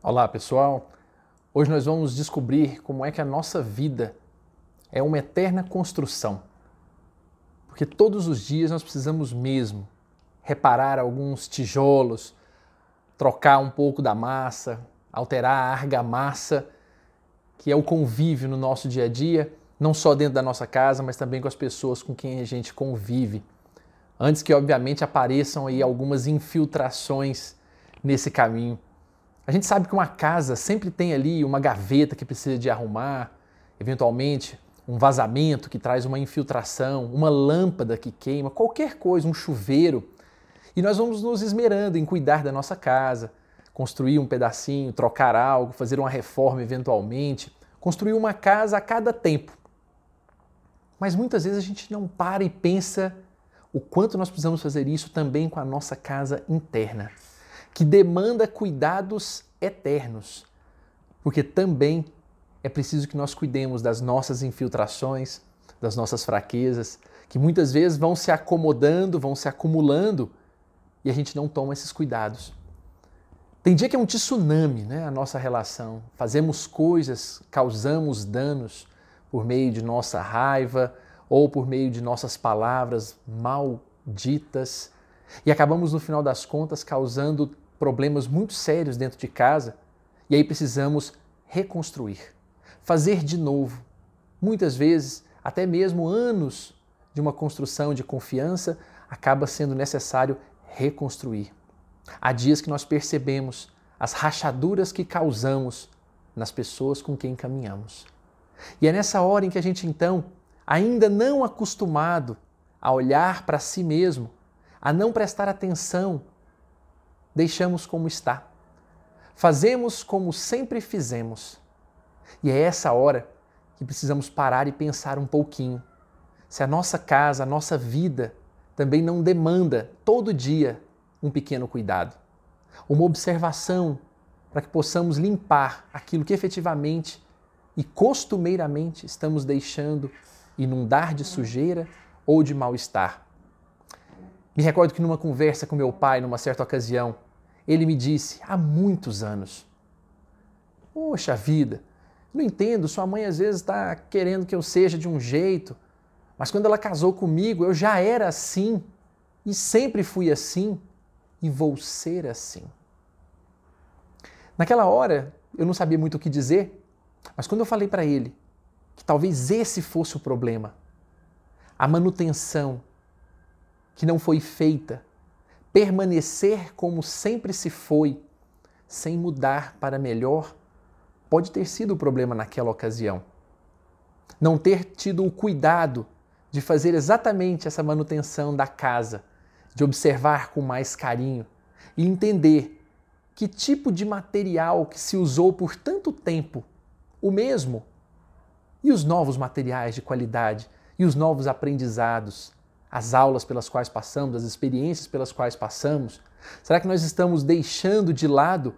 Olá pessoal, hoje nós vamos descobrir como é que a nossa vida é uma eterna construção. Porque todos os dias nós precisamos mesmo reparar alguns tijolos, trocar um pouco da massa, alterar a argamassa, que é o convívio no nosso dia a dia, não só dentro da nossa casa, mas também com as pessoas com quem a gente convive. Antes que, obviamente, apareçam aí algumas infiltrações nesse caminho. A gente sabe que uma casa sempre tem ali uma gaveta que precisa de arrumar, eventualmente um vazamento que traz uma infiltração, uma lâmpada que queima, qualquer coisa, um chuveiro. E nós vamos nos esmerando em cuidar da nossa casa, construir um pedacinho, trocar algo, fazer uma reforma eventualmente, construir uma casa a cada tempo. Mas muitas vezes a gente não para e pensa o quanto nós precisamos fazer isso também com a nossa casa interna que demanda cuidados eternos, porque também é preciso que nós cuidemos das nossas infiltrações, das nossas fraquezas, que muitas vezes vão se acomodando, vão se acumulando e a gente não toma esses cuidados. Tem dia que é um tsunami, né, a nossa relação. Fazemos coisas, causamos danos por meio de nossa raiva ou por meio de nossas palavras malditas e acabamos no final das contas causando problemas muito sérios dentro de casa e aí precisamos reconstruir, fazer de novo. Muitas vezes, até mesmo anos de uma construção de confiança, acaba sendo necessário reconstruir. Há dias que nós percebemos as rachaduras que causamos nas pessoas com quem caminhamos. E é nessa hora em que a gente então, ainda não acostumado a olhar para si mesmo, a não prestar atenção deixamos como está. Fazemos como sempre fizemos. E é essa hora que precisamos parar e pensar um pouquinho. Se a nossa casa, a nossa vida também não demanda todo dia um pequeno cuidado, uma observação para que possamos limpar aquilo que efetivamente e costumeiramente estamos deixando inundar de sujeira ou de mal-estar. Me recordo que numa conversa com meu pai, numa certa ocasião, ele me disse há muitos anos: Poxa vida, não entendo, sua mãe às vezes está querendo que eu seja de um jeito, mas quando ela casou comigo eu já era assim e sempre fui assim e vou ser assim. Naquela hora eu não sabia muito o que dizer, mas quando eu falei para ele que talvez esse fosse o problema, a manutenção que não foi feita permanecer como sempre se foi, sem mudar para melhor, pode ter sido o problema naquela ocasião. Não ter tido o cuidado de fazer exatamente essa manutenção da casa, de observar com mais carinho e entender que tipo de material que se usou por tanto tempo, o mesmo, e os novos materiais de qualidade e os novos aprendizados as aulas pelas quais passamos, as experiências pelas quais passamos? Será que nós estamos deixando de lado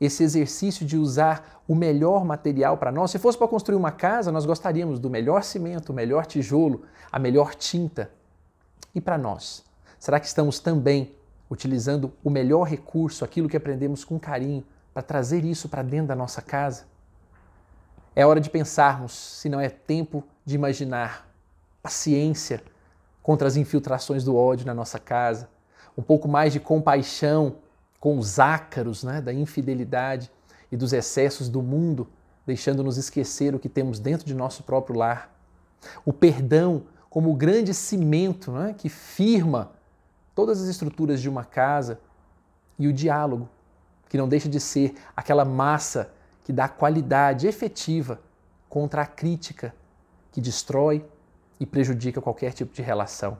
esse exercício de usar o melhor material para nós? Se fosse para construir uma casa, nós gostaríamos do melhor cimento, o melhor tijolo, a melhor tinta. E para nós? Será que estamos também utilizando o melhor recurso, aquilo que aprendemos com carinho, para trazer isso para dentro da nossa casa? É hora de pensarmos se não é tempo de imaginar paciência contra as infiltrações do ódio na nossa casa, um pouco mais de compaixão com os ácaros né, da infidelidade e dos excessos do mundo, deixando-nos esquecer o que temos dentro de nosso próprio lar. O perdão como o grande cimento né, que firma todas as estruturas de uma casa e o diálogo, que não deixa de ser aquela massa que dá qualidade efetiva contra a crítica que destrói e prejudica qualquer tipo de relação.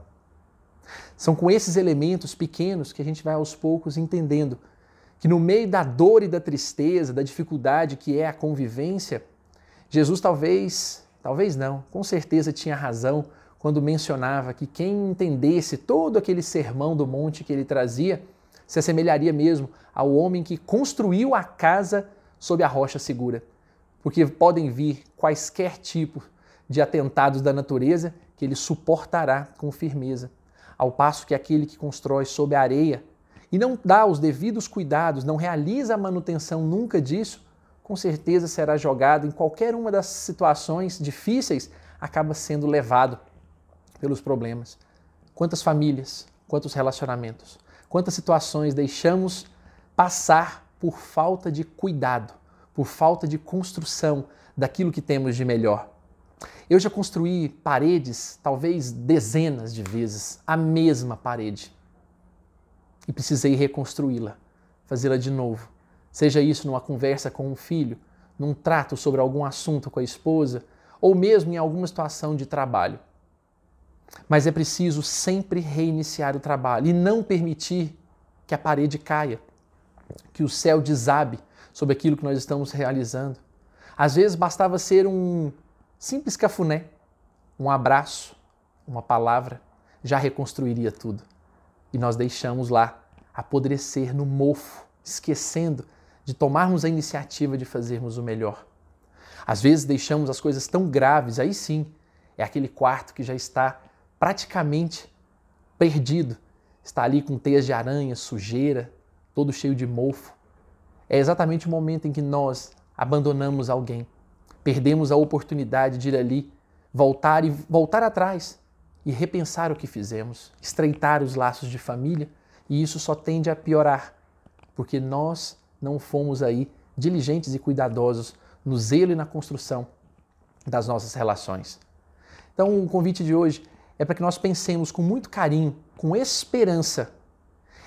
São com esses elementos pequenos que a gente vai aos poucos entendendo que no meio da dor e da tristeza, da dificuldade que é a convivência, Jesus talvez, talvez não, com certeza tinha razão quando mencionava que quem entendesse todo aquele sermão do monte que ele trazia se assemelharia mesmo ao homem que construiu a casa sob a rocha segura. Porque podem vir quaisquer tipos de atentados da natureza que ele suportará com firmeza, ao passo que aquele que constrói sob a areia, e não dá os devidos cuidados, não realiza a manutenção nunca disso, com certeza será jogado em qualquer uma das situações difíceis, acaba sendo levado pelos problemas. Quantas famílias, quantos relacionamentos, quantas situações deixamos passar por falta de cuidado, por falta de construção daquilo que temos de melhor. Eu já construí paredes, talvez dezenas de vezes, a mesma parede. E precisei reconstruí-la, fazê-la de novo. Seja isso numa conversa com um filho, num trato sobre algum assunto com a esposa, ou mesmo em alguma situação de trabalho. Mas é preciso sempre reiniciar o trabalho e não permitir que a parede caia, que o céu desabe sobre aquilo que nós estamos realizando. Às vezes bastava ser um simples cafuné, um abraço, uma palavra, já reconstruiria tudo. E nós deixamos lá apodrecer no mofo, esquecendo de tomarmos a iniciativa de fazermos o melhor. Às vezes deixamos as coisas tão graves, aí sim, é aquele quarto que já está praticamente perdido, está ali com teias de aranha, sujeira, todo cheio de mofo. É exatamente o momento em que nós abandonamos alguém, perdemos a oportunidade de ir ali, voltar e voltar atrás e repensar o que fizemos, estreitar os laços de família, e isso só tende a piorar, porque nós não fomos aí diligentes e cuidadosos no zelo e na construção das nossas relações. Então, o convite de hoje é para que nós pensemos com muito carinho, com esperança,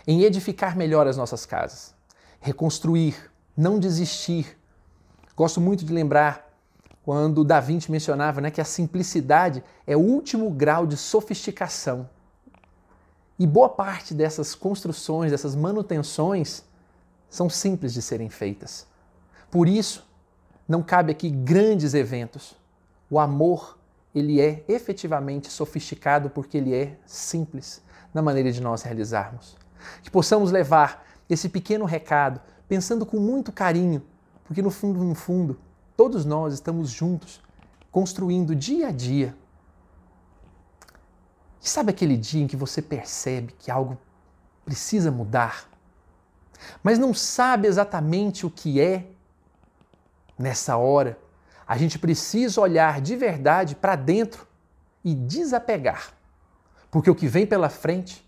em edificar melhor as nossas casas, reconstruir, não desistir. Gosto muito de lembrar quando Da Vinci mencionava né, que a simplicidade é o último grau de sofisticação. E boa parte dessas construções, dessas manutenções, são simples de serem feitas. Por isso, não cabe aqui grandes eventos. O amor, ele é efetivamente sofisticado porque ele é simples na maneira de nós realizarmos. Que possamos levar esse pequeno recado pensando com muito carinho, porque no fundo, no fundo, Todos nós estamos juntos, construindo dia a dia. E sabe aquele dia em que você percebe que algo precisa mudar, mas não sabe exatamente o que é? Nessa hora, a gente precisa olhar de verdade para dentro e desapegar, porque o que vem pela frente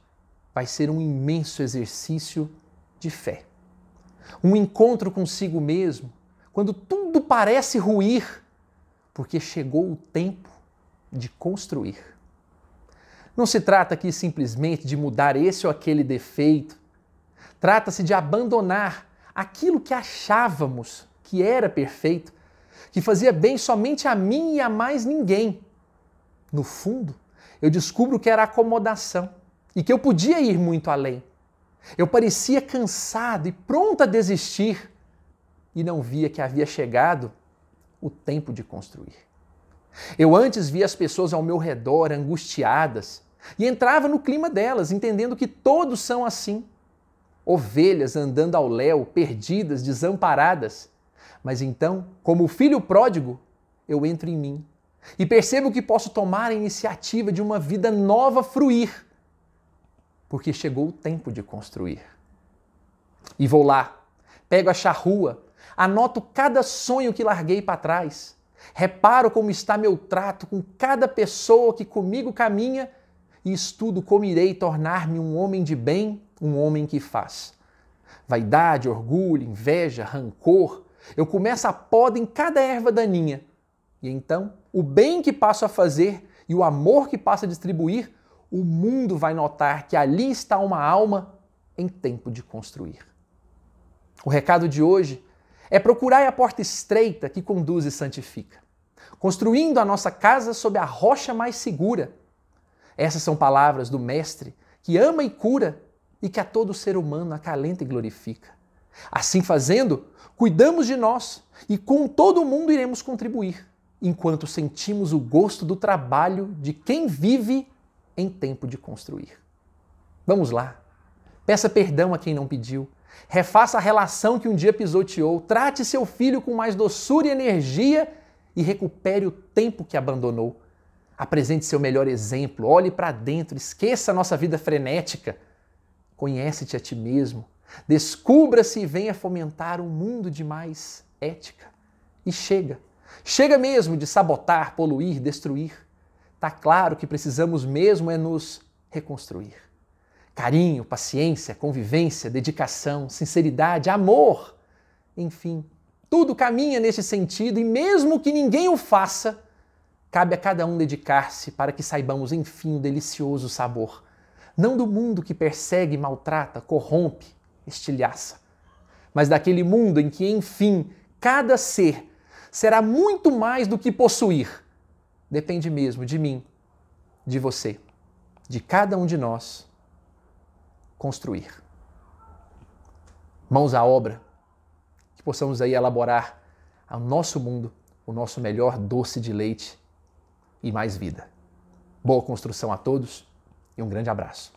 vai ser um imenso exercício de fé. Um encontro consigo mesmo, quando tudo parece ruir, porque chegou o tempo de construir. Não se trata aqui simplesmente de mudar esse ou aquele defeito. Trata-se de abandonar aquilo que achávamos que era perfeito, que fazia bem somente a mim e a mais ninguém. No fundo, eu descubro que era acomodação e que eu podia ir muito além. Eu parecia cansado e pronto a desistir e não via que havia chegado o tempo de construir. Eu antes via as pessoas ao meu redor angustiadas e entrava no clima delas, entendendo que todos são assim. Ovelhas andando ao léu, perdidas, desamparadas. Mas então, como filho pródigo, eu entro em mim e percebo que posso tomar a iniciativa de uma vida nova fruir, porque chegou o tempo de construir. E vou lá, pego a charrua, Anoto cada sonho que larguei para trás. Reparo como está meu trato com cada pessoa que comigo caminha e estudo como irei tornar-me um homem de bem, um homem que faz. Vaidade, orgulho, inveja, rancor, eu começo a poda em cada erva daninha. E então, o bem que passo a fazer e o amor que passo a distribuir, o mundo vai notar que ali está uma alma em tempo de construir. O recado de hoje é procurar a porta estreita que conduz e santifica, construindo a nossa casa sob a rocha mais segura. Essas são palavras do Mestre que ama e cura e que a todo ser humano acalenta e glorifica. Assim fazendo, cuidamos de nós e com todo mundo iremos contribuir, enquanto sentimos o gosto do trabalho de quem vive em tempo de construir. Vamos lá. Peça perdão a quem não pediu Refaça a relação que um dia pisoteou, trate seu filho com mais doçura e energia e recupere o tempo que abandonou. Apresente seu melhor exemplo, olhe para dentro, esqueça a nossa vida frenética. Conhece-te a ti mesmo. Descubra-se e venha fomentar um mundo de mais ética. E chega. Chega mesmo de sabotar, poluir, destruir. Tá claro que precisamos mesmo é nos reconstruir. Carinho, paciência, convivência, dedicação, sinceridade, amor. Enfim, tudo caminha nesse sentido e mesmo que ninguém o faça, cabe a cada um dedicar-se para que saibamos enfim o delicioso sabor, não do mundo que persegue, maltrata, corrompe, estilhaça, mas daquele mundo em que enfim cada ser será muito mais do que possuir. Depende mesmo de mim, de você, de cada um de nós construir. Mãos à obra, que possamos aí elaborar ao nosso mundo o nosso melhor doce de leite e mais vida. Boa construção a todos e um grande abraço.